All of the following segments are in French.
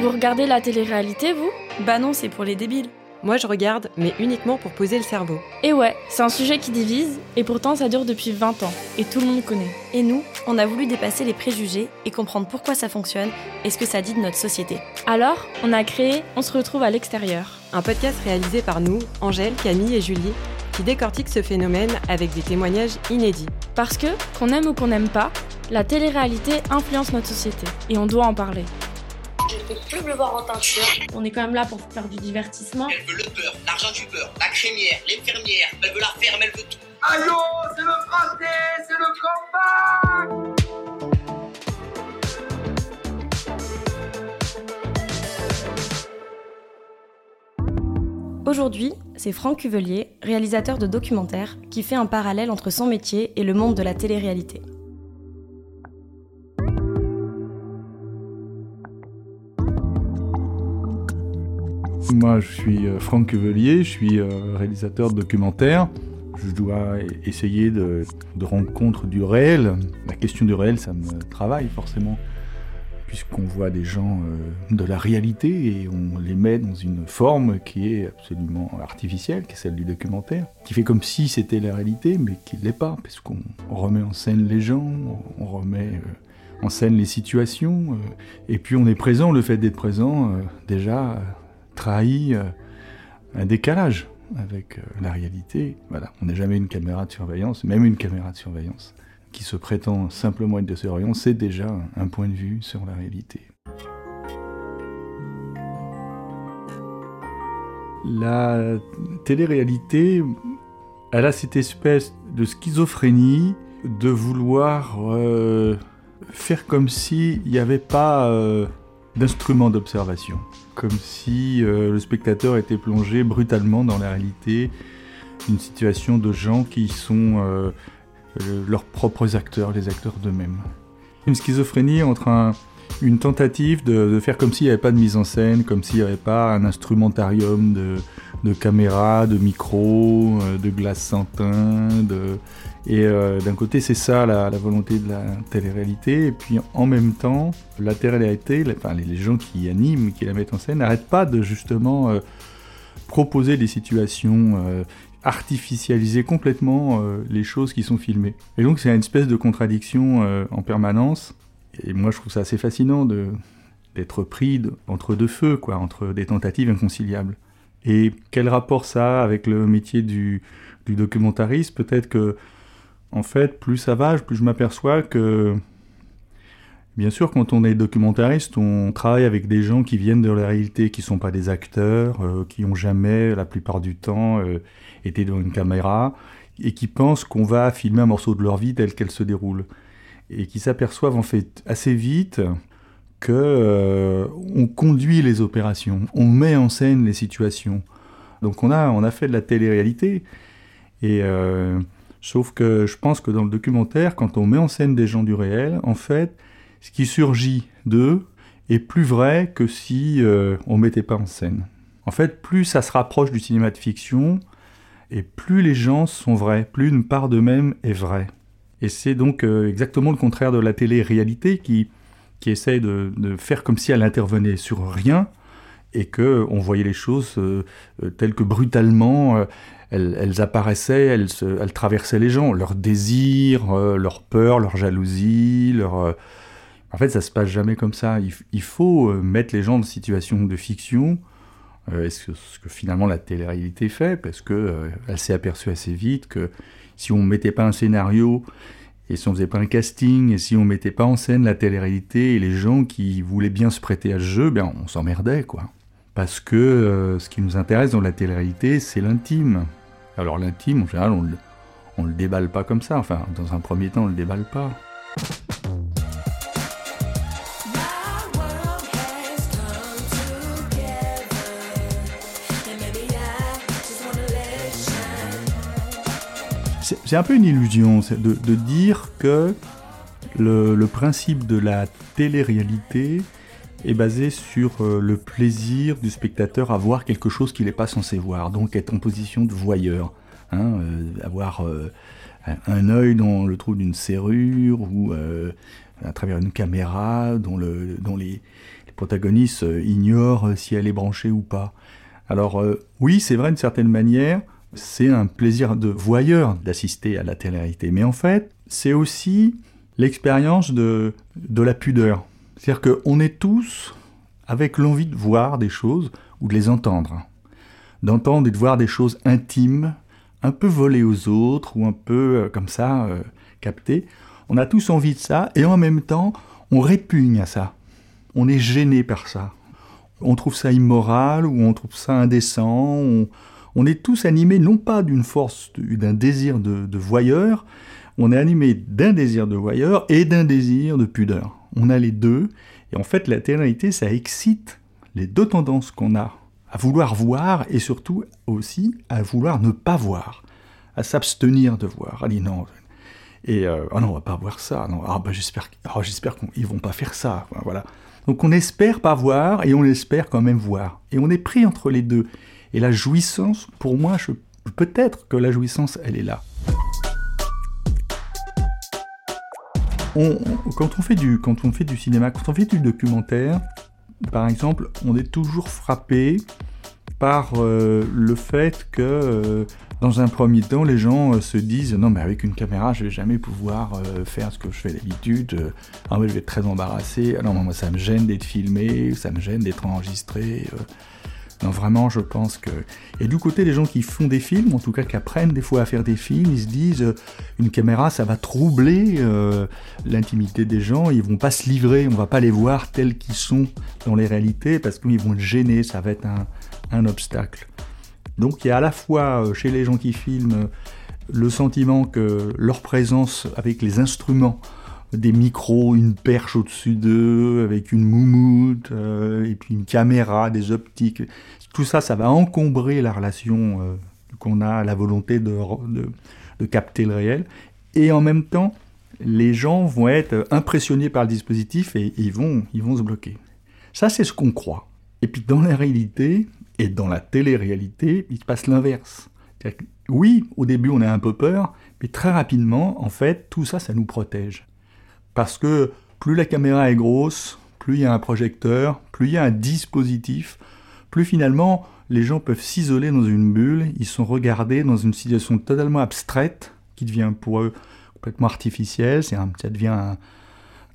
Vous regardez la télé-réalité, vous? Bah non, c'est pour les débiles. Moi, je regarde, mais uniquement pour poser le cerveau. Et ouais, c'est un sujet qui divise, et pourtant ça dure depuis 20 ans, et tout le monde connaît. Et nous, on a voulu dépasser les préjugés et comprendre pourquoi ça fonctionne et ce que ça dit de notre société. Alors, on a créé On se retrouve à l'extérieur. Un podcast réalisé par nous, Angèle, Camille et Julie, qui décortique ce phénomène avec des témoignages inédits. Parce que, qu'on aime ou qu'on n'aime pas, la télé-réalité influence notre société, et on doit en parler. Je ne peux plus me voir en teinture. On est quand même là pour faire du divertissement. Elle veut le beurre, l'argent du beurre, la crémière, l'infirmière, elle veut la ferme, elle veut tout. Allô, c'est le français, c'est le combat Aujourd'hui, c'est Franck Cuvelier, réalisateur de documentaires, qui fait un parallèle entre son métier et le monde de la télé-réalité. Moi, je suis euh, Franck Cuvelier, je suis euh, réalisateur de documentaires. Je dois essayer de, de rendre compte du réel. La question du réel, ça me travaille forcément, puisqu'on voit des gens euh, de la réalité et on les met dans une forme qui est absolument artificielle, qui est celle du documentaire, qui fait comme si c'était la réalité, mais qui ne l'est pas, parce qu'on remet en scène les gens, on remet en scène les situations, et puis on est présent, le fait d'être présent, déjà trahit euh, un décalage avec euh, la réalité. Voilà, on n'est jamais une caméra de surveillance, même une caméra de surveillance qui se prétend simplement être de surveillance, c'est déjà un point de vue sur la réalité. La télé-réalité, elle a cette espèce de schizophrénie de vouloir euh, faire comme s'il n'y avait pas d'instrument d'observation comme si euh, le spectateur était plongé brutalement dans la réalité, une situation de gens qui sont euh, euh, leurs propres acteurs, les acteurs d'eux-mêmes. Une schizophrénie entre un, une tentative de, faire comme s'il n'y avait pas de mise en scène, comme s'il n'y avait pas un instrumentarium de, de caméras, de micros, de glace sans teint, de... Et euh, d'un côté, c'est ça la, volonté de la télé-réalité, et puis en même temps, la télé-réalité, les, gens qui animent, qui la mettent en scène, n'arrêtent pas de justement euh, proposer des situations, euh, artificialiser complètement les choses qui sont filmées. Et donc, c'est une espèce de contradiction en permanence, et moi je trouve ça assez fascinant d'être pris entre deux feux, quoi, entre des tentatives inconciliables. Et quel rapport ça a avec le métier du, du documentariste? Peut-être que en fait, plus ça va, plus je m'aperçois que, bien sûr, quand on est documentariste, on travaille avec des gens qui viennent de la réalité, qui ne sont pas des acteurs, euh, qui n'ont jamais, la plupart du temps, euh, été dans une caméra, et qui pensent qu'on va filmer un morceau de leur vie telle qu'elle se déroule. Et qui s'aperçoivent en fait assez vite que euh, on conduit les opérations, on met en scène les situations. Donc on a, on a fait de la télé-réalité, et Sauf que je pense que dans le documentaire, quand on met en scène des gens du réel, en fait, ce qui surgit d'eux est plus vrai que si euh, on mettait pas en scène. En fait, plus ça se rapproche du cinéma de fiction, et plus les gens sont vrais, plus une part d'eux-mêmes est vraie. Et c'est donc euh, exactement le contraire de la télé-réalité qui, qui essaie de, de, faire comme si elle intervenait sur rien et que on voyait les choses euh, telles que brutalement elles, elles, apparaissaient, elles, traversaient les gens, leurs désirs, euh, leur peur, leur jalousie, leur... Euh... En fait, ça se passe jamais comme ça. Il, faut euh, mettre les gens dans situation de fiction, euh, ce que, ce, que, finalement la télé-réalité fait, parce que euh, elle s'est aperçue assez vite que si on mettait pas un scénario et si on faisait pas un casting et si on mettait pas en scène la télé-réalité et les gens qui voulaient bien se prêter à ce jeu, ben on s'emmerdait quoi. Parce que euh, ce qui nous intéresse dans la télé-réalité, c'est l'intime. Alors l'intime, en général, on le, le déballe pas comme ça. Enfin, dans un premier temps, on le déballe pas. C'est un peu une illusion de, de dire que le, le, principe de la télé-réalité est basé sur euh, le plaisir du spectateur à voir quelque chose qu'il n'est pas censé voir, donc être en position de voyeur, hein, euh, avoir euh, un œil dans le trou d'une serrure ou à travers une caméra dont, le, dont les, les, protagoniste euh, ignore euh, si elle est branchée ou pas. Alors oui, c'est vrai d'une certaine manière, c'est un plaisir de voyeur d'assister à la télé-réalité, mais en fait, c'est aussi l'expérience de la pudeur. C'est-à-dire qu'on est tous avec l'envie de voir des choses ou de les entendre. D'entendre et de voir des choses intimes, un peu volées aux autres ou un peu euh, comme ça, euh, captées. On a tous envie de ça et en même temps, on répugne à ça. On est gêné par ça. On trouve ça immoral ou on trouve ça indécent. On, est tous animés non pas d'une force, d'un désir de, de voyeur, on est animé d'un désir de voyeur et d'un désir de pudeur. On a les deux, et en fait la télé ça excite les deux tendances qu'on a, à vouloir voir et surtout aussi à vouloir ne pas voir, à s'abstenir de voir. Allez, non. Et euh, ah non, on va pas voir ça. Non, ah bah j'espère, ah, j'espère qu'ils vont pas faire ça. Voilà. Donc on espère pas voir et on espère quand même voir. Et on est pris entre les deux. Et la jouissance, pour moi, je, peut-être que la jouissance, elle est là. Quand, on fait du, quand on fait du cinéma, quand on fait du documentaire, par exemple, on est toujours frappé par euh, le fait que, euh, dans un premier temps, les gens euh, se disent non, mais avec une caméra, je vais jamais pouvoir faire ce que je fais d'habitude. Ah, je vais être très embarrassé. Ah, non, moi, ça me gêne d'être filmé, ça me gêne d'être enregistré. Non, vraiment, je pense que. Et du côté des gens qui font des films, en tout cas qui apprennent des fois à faire des films, ils se disent euh, une caméra, ça va troubler euh, l'intimité des gens, ils vont pas se livrer, on va pas les voir tels qu'ils sont dans les réalités parce qu'ils vont gênés, ça va être un, un, obstacle. Donc il y a à la fois euh, chez les gens qui filment le sentiment que leur présence avec les instruments des micros, une perche au-dessus d'eux, avec une moumoute, euh, et puis une caméra, des optiques. Tout ça, ça va encombrer la relation euh, qu'on a, la volonté de, de, capter le réel. Et en même temps, les gens vont être impressionnés par le dispositif et ils vont, ils vont se bloquer. Ça, c'est ce qu'on croit. Et puis dans la réalité, et dans la télé-réalité, il se passe l'inverse. Oui, au début, on a un peu peur, mais très rapidement, en fait, tout ça, ça nous protège. Parce que plus la caméra est grosse, plus il y a un projecteur, plus il y a un dispositif, plus finalement les gens peuvent s'isoler dans une bulle, ils sont regardés dans une situation totalement abstraite qui devient pour eux complètement artificielle, c'est ça devient un,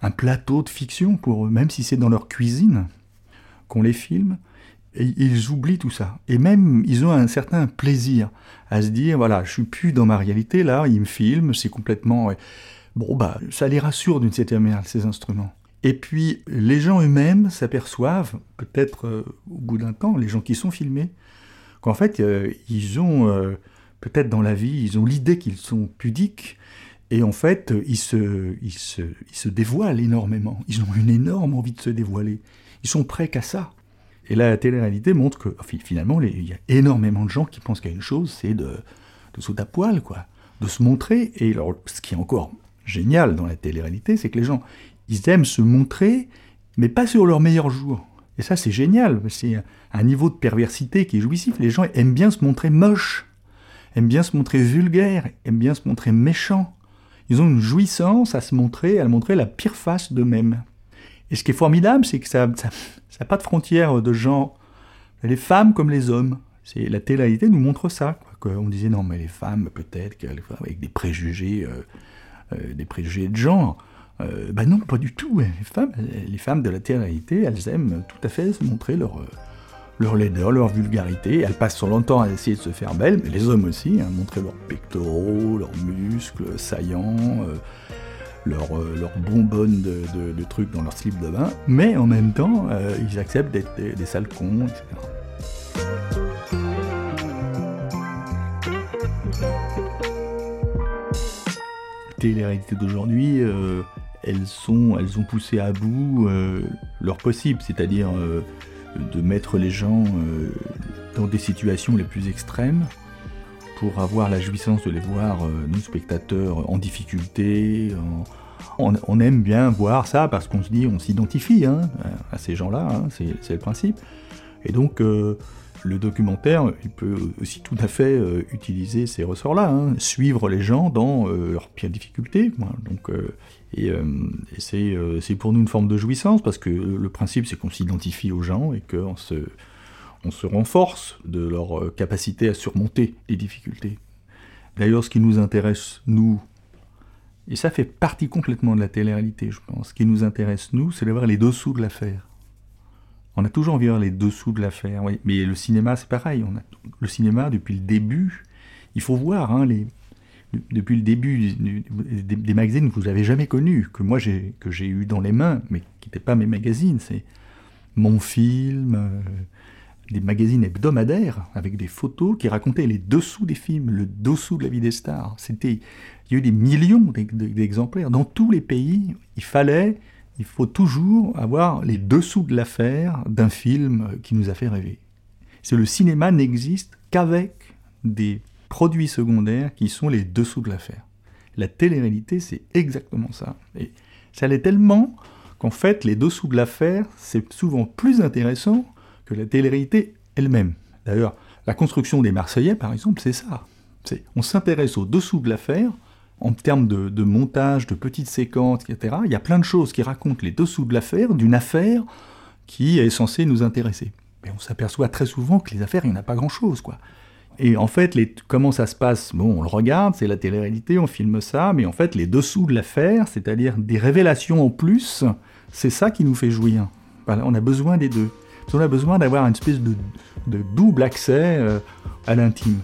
un, plateau de fiction pour eux, même si c'est dans leur cuisine qu'on les filme. Et ils oublient tout ça. Et même, ils ont un certain plaisir à se dire, voilà, je suis plus dans ma réalité, là, ils me filment, c'est complètement... Bon, bah, ça les rassure d'une certaine manière, ces instruments. Et puis, les gens eux-mêmes s'aperçoivent, peut-être euh, au bout d'un temps, les gens qui sont filmés, qu'en fait, euh, ils ont, euh, peut-être dans la vie, ils ont l'idée qu'ils sont pudiques, et en fait, ils se, ils, se, ils se dévoilent énormément. Ils ont une énorme envie de se dévoiler. Ils sont prêts qu'à ça. Et là, la télé-réalité montre que, finalement, il y a énormément de gens qui pensent qu'il y a une chose, c'est de, de sauter à poil, quoi. De se montrer. Et alors, ce qui est encore génial dans la télé-réalité, c'est que les gens, ils aiment se montrer, mais pas sur leur meilleur jour. Et ça, c'est génial. C'est un niveau de perversité qui est jouissif. Les gens aiment bien se montrer moches, aiment bien se montrer vulgaires, aiment bien se montrer méchants. Ils ont une jouissance à se montrer, à montrer la pire face d'eux-mêmes. Et ce qui est formidable, c'est que ça n'a ça, ça pas de frontière de genre. Les femmes comme les hommes. C'est la télé-réalité nous montre ça. Quoi. On disait non, mais les femmes, peut-être, avec des préjugés. Euh, des préjugés de genre. Euh, ben non, pas du tout. Les femmes, les femmes de la télé-réalité, elles aiment tout à fait se montrer leur, leur laideur, leur vulgarité. Elles passent longtemps à essayer de se faire belles, mais les hommes aussi, hein, montrer leurs pectoraux, leurs muscles saillants, euh, leurs leur bonbonnes de, trucs dans leur slip de bain, mais en même temps, euh, ils acceptent d'être des, des sales cons, etc. les réalités d'aujourd'hui, euh, elles, sont, elles ont poussé à bout euh, leur possible, c'est-à-dire euh, de mettre les gens dans des situations les plus extrêmes pour avoir la jouissance de les voir, nous spectateurs, en difficulté. On, aime bien voir ça parce qu'on se dit, on s'identifie hein, à ces gens-là, hein, c'est le principe. Et donc, le documentaire, il peut aussi tout à fait euh, utiliser ces ressorts-là, hein. suivre les gens dans euh, leurs pires difficultés. Donc, euh, et, et c'est pour nous une forme de jouissance, parce que le principe, c'est qu'on s'identifie aux gens et qu'on se, on se renforce de leur capacité à surmonter les difficultés. D'ailleurs, ce qui nous intéresse, nous, et ça fait partie complètement de la télé-réalité, je pense, ce qui nous intéresse, nous, c'est d'avoir les dessous de l'affaire. On a toujours envie de voir les dessous de l'affaire, oui. mais le cinéma, c'est pareil. On a, le cinéma, depuis le début, il faut voir, hein, depuis le début des, magazines que vous n'avez jamais connus, que moi j'ai que eu dans les mains, mais qui n'étaient pas mes magazines, c'est mon film, euh, des magazines hebdomadaires avec des photos qui racontaient les dessous des films, le dessous de la vie des stars. C'était, il y a eu des millions d'ex- d'exemplaires dans tous les pays. Il fallait, il faut toujours avoir les dessous de l'affaire d'un film qui nous a fait rêver. C'est le cinéma n'existe qu'avec des produits secondaires qui sont les dessous de l'affaire. La télé-réalité, c'est exactement ça. Et ça l'est tellement qu'en fait, les dessous de l'affaire, c'est souvent plus intéressant que la télé-réalité elle-même. D'ailleurs, la construction des Marseillais, par exemple, c'est ça. On s'intéresse au dessous de l'affaire en termes de, montage, de petites séquences, etc. Il y a plein de choses qui racontent les dessous de l'affaire, d'une affaire qui est censée nous intéresser. Mais on s'aperçoit très souvent que les affaires, il n'y en a pas grand-chose, quoi. Et en fait, comment ça se passe? Bon, on le regarde, c'est la télé-réalité, on filme ça, mais en fait, les dessous de l'affaire, c'est-à-dire des révélations en plus, c'est ça qui nous fait jouir. On a besoin des deux. Qu'on a besoin d'avoir une espèce de, de double accès euh, à l'intime.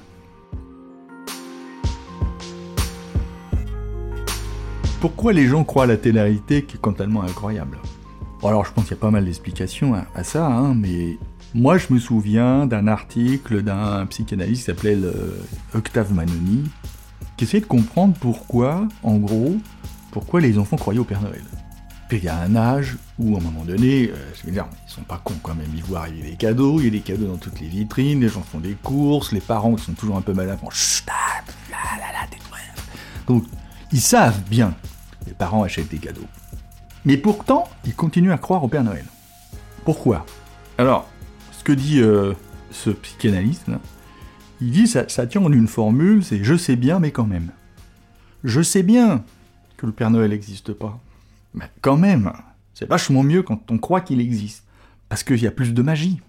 Pourquoi les gens croient à la télé-réalité qui est totalement incroyable? Bon, Alors, je pense qu'il y a pas mal d'explications à, ça, hein, mais moi, je me souviens d'un article d'un psychanalyste qui s'appelait Octave Manoni, qui essayait de comprendre pourquoi, en gros, pourquoi les enfants croyaient au Père Noël. Puis il y a un âge où, à un moment donné, euh, je veux dire, ils sont pas cons quand même, ils voient arriver des cadeaux, il y a des cadeaux dans toutes les vitrines, les gens font des courses, les parents sont toujours un peu malades font chut, ah, là, là, là. Donc, ils savent bien les parents achètent des cadeaux. Mais pourtant, ils continuent à croire au Père Noël. Pourquoi? Alors, ce que dit euh, ce psychanalyste, il dit ça, tient en une formule, c'est je sais bien, mais quand même. Je sais bien que le Père Noël n'existe pas. Mais quand même, c'est vachement mieux quand on croit qu'il existe. Parce qu'il y a plus de magie.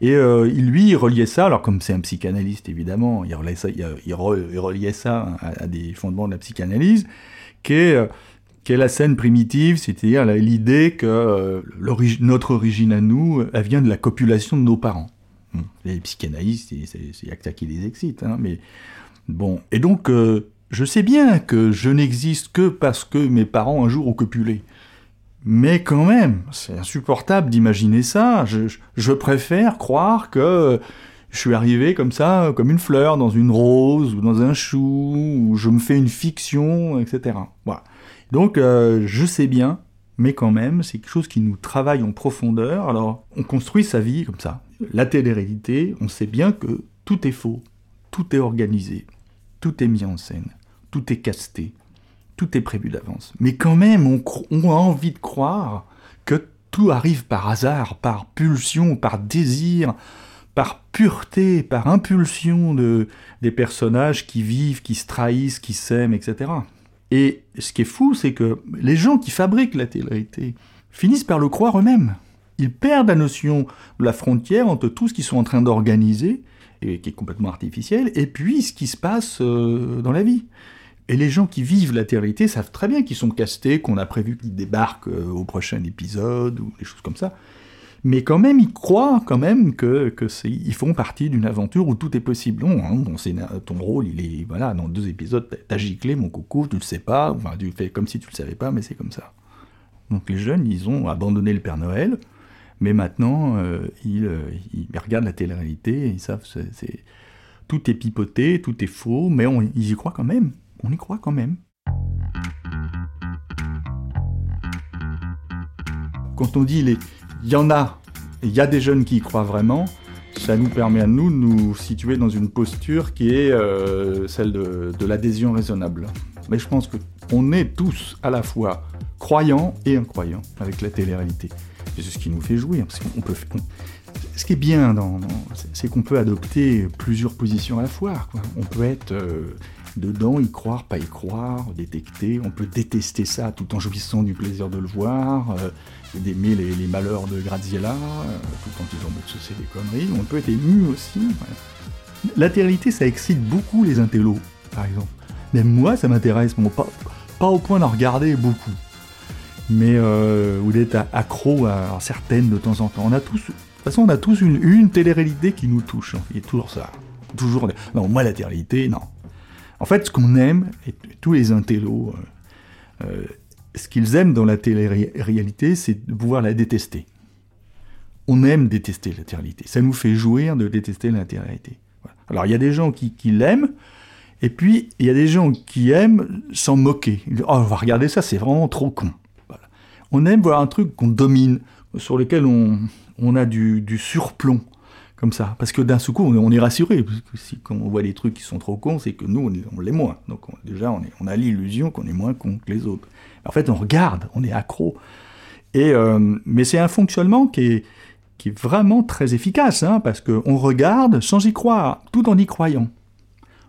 Et euh, lui, il reliait ça, alors comme c'est un psychanalyste évidemment, il reliait ça, à des fondements de la psychanalyse, qui euh, est la scène primitive, c'est-à-dire l'idée que euh, notre origine à nous, euh, elle vient de la copulation de nos parents. Les psychanalystes, c'est- c'est c'est y a que ça qui les excite, hein, mais bon. Et donc, je sais bien que je n'existe que parce que mes parents un jour ont copulé. Mais quand même, c'est insupportable d'imaginer ça. Je préfère croire que je suis arrivé comme ça, comme une fleur, dans une rose ou dans un chou, ou je me fais une fiction, etc. Voilà. Donc, euh, je sais bien, mais quand même, c'est quelque chose qui nous travaille en profondeur. Alors, on construit sa vie comme ça. La télé-réalité, on sait bien que tout est faux, tout est organisé, tout est mis en scène, tout est casté, tout est prévu d'avance. Mais quand même, on, a envie de croire que tout arrive par hasard, par pulsion, par désir, par pureté, par impulsion de, des personnages qui vivent, qui se trahissent, qui s'aiment, etc. Et ce qui est fou, c'est que les gens qui fabriquent la télé-réalité finissent par le croire eux-mêmes. Ils perdent la notion de la frontière entre tout ce qu'ils sont en train d'organiser, et qui est complètement artificiel, et puis ce qui se passe euh, dans la vie. Et les gens qui vivent la télé-réalité savent très bien qu'ils sont castés, qu'on a prévu qu'ils débarquent euh, au prochain épisode, ou des choses comme ça. Mais quand même, ils croient quand même que, que ils font partie d'une aventure où tout est possible. Non, hein, ton, ton rôle, il est, voilà, dans deux épisodes, t'as- giclé, mon coucou, tu le sais pas, enfin, tu fais comme si tu le savais pas, mais c'est comme ça. Donc les jeunes, ils ont abandonné le Père Noël, mais maintenant, euh, ils, euh, ils regardent la télé-réalité, ils savent, c'est- tout est pipoté, tout est faux, mais on- ils y croient quand même. On y croit quand même. Quand on dit les, il y en a, il y a des jeunes qui y croient vraiment, ça nous permet à nous de nous situer dans une posture qui est euh, celle de, l'adhésion raisonnable. Mais je pense qu'on est tous à la fois croyants et incroyants avec la télé-réalité. c'est ce qui nous fait jouir. Parce qu'on peut, ce qui est bien, c'est qu'on peut adopter plusieurs positions à la fois. On peut être euh, dedans, y croire, pas y croire, détecter. On peut détester ça tout en jouissant du plaisir de le voir, euh, d'aimer les, malheurs de Graziella, euh, tout en disant que c'est des conneries. On peut être ému aussi. Latéralité, ça excite beaucoup les intellos, par exemple. Même moi, ça m'intéresse, pas, pas au point d'en regarder beaucoup mais euh, ou d'être accro à, certaines de temps en temps. On a tous, de toute façon, on a tous une, une télé-réalité qui nous touche. Il y a toujours ça. Toujours. Non, moi, la télé-réalité, non. En fait, ce qu'on aime, et tous les intellos, euh, euh, ce qu'ils aiment dans la télé-réalité, c'est de pouvoir la détester. On aime détester la télé-réalité. Ça nous fait jouir de détester la télé-réalité. Alors, il y a des gens qui, l'aiment, et puis il y a des gens qui aiment s'en moquer. oh, on va regarder ça, c'est vraiment trop con on aime voir un truc qu'on domine, sur lequel on, a du, surplomb, comme ça. Parce que d'un seul coup, on, est rassuré. Parce que si quand on voit des trucs qui sont trop cons, c'est que nous, on, l'est moins. Donc déjà, on, a l'illusion qu'on est moins con que les autres. En fait, on regarde, on est accro. Et, euh, mais c'est un fonctionnement qui est, qui est vraiment très efficace, hein, parce qu'on regarde sans y croire, tout en y croyant.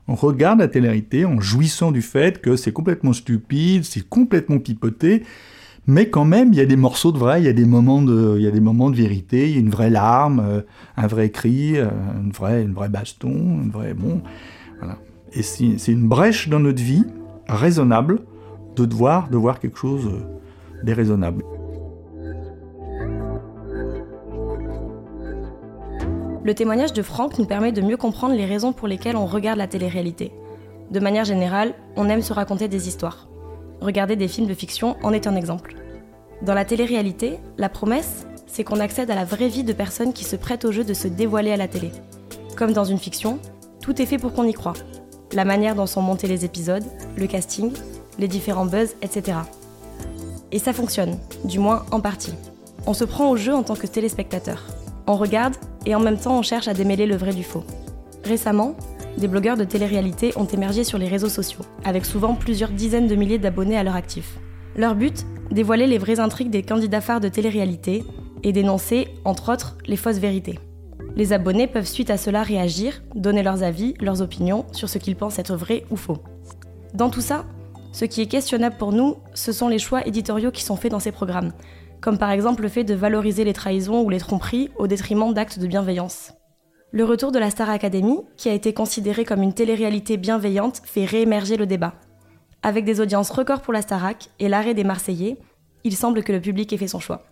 On regarde la télérité en jouissant du fait que c'est complètement stupide, c'est complètement pipoté, mais quand même, il y a des morceaux de vrai, il y a des moments de, il y a des moments de vérité, il y a une vraie larme, euh, un vrai cri, euh, une vraie, une vraie baston, une vraie bon, voilà. Et c'est une brèche dans notre vie raisonnable de devoir de voir quelque chose euh, déraisonnable. Le témoignage de Franck nous permet de mieux comprendre les raisons pour lesquelles on regarde la télé-réalité. De manière générale, on aime se raconter des histoires. Regarder des films de fiction en est un exemple. Dans la télé-réalité, la promesse, c'est qu'on accède à la vraie vie de personnes qui se prêtent au jeu de se dévoiler à la télé. Comme dans une fiction, tout est fait pour qu'on y croit. La manière dont sont montés les épisodes, le casting, les différents buzz, etc. Et ça fonctionne, du moins en partie. On se prend au jeu en tant que téléspectateur. On regarde et en même temps on cherche à démêler le vrai du faux. Récemment, des blogueurs de télé-réalité ont émergé sur les réseaux sociaux, avec souvent plusieurs dizaines de milliers d'abonnés à leur actif. Leur but Dévoiler les vraies intrigues des candidats phares de télé-réalité et dénoncer, entre autres, les fausses vérités. Les abonnés peuvent suite à cela réagir, donner leurs avis, leurs opinions sur ce qu'ils pensent être vrai ou faux. Dans tout ça, ce qui est questionnable pour nous, ce sont les choix éditoriaux qui sont faits dans ces programmes, comme par exemple le fait de valoriser les trahisons ou les tromperies au détriment d'actes de bienveillance. Le retour de la Star Academy, qui a été considérée comme une télé-réalité bienveillante, fait réémerger le débat. Avec des audiences records pour la Starac et l'arrêt des Marseillais, il semble que le public ait fait son choix.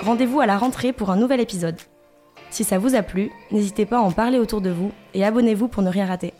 Rendez-vous à la rentrée pour un nouvel épisode. Si ça vous a plu, n'hésitez pas à en parler autour de vous et abonnez-vous pour ne rien rater.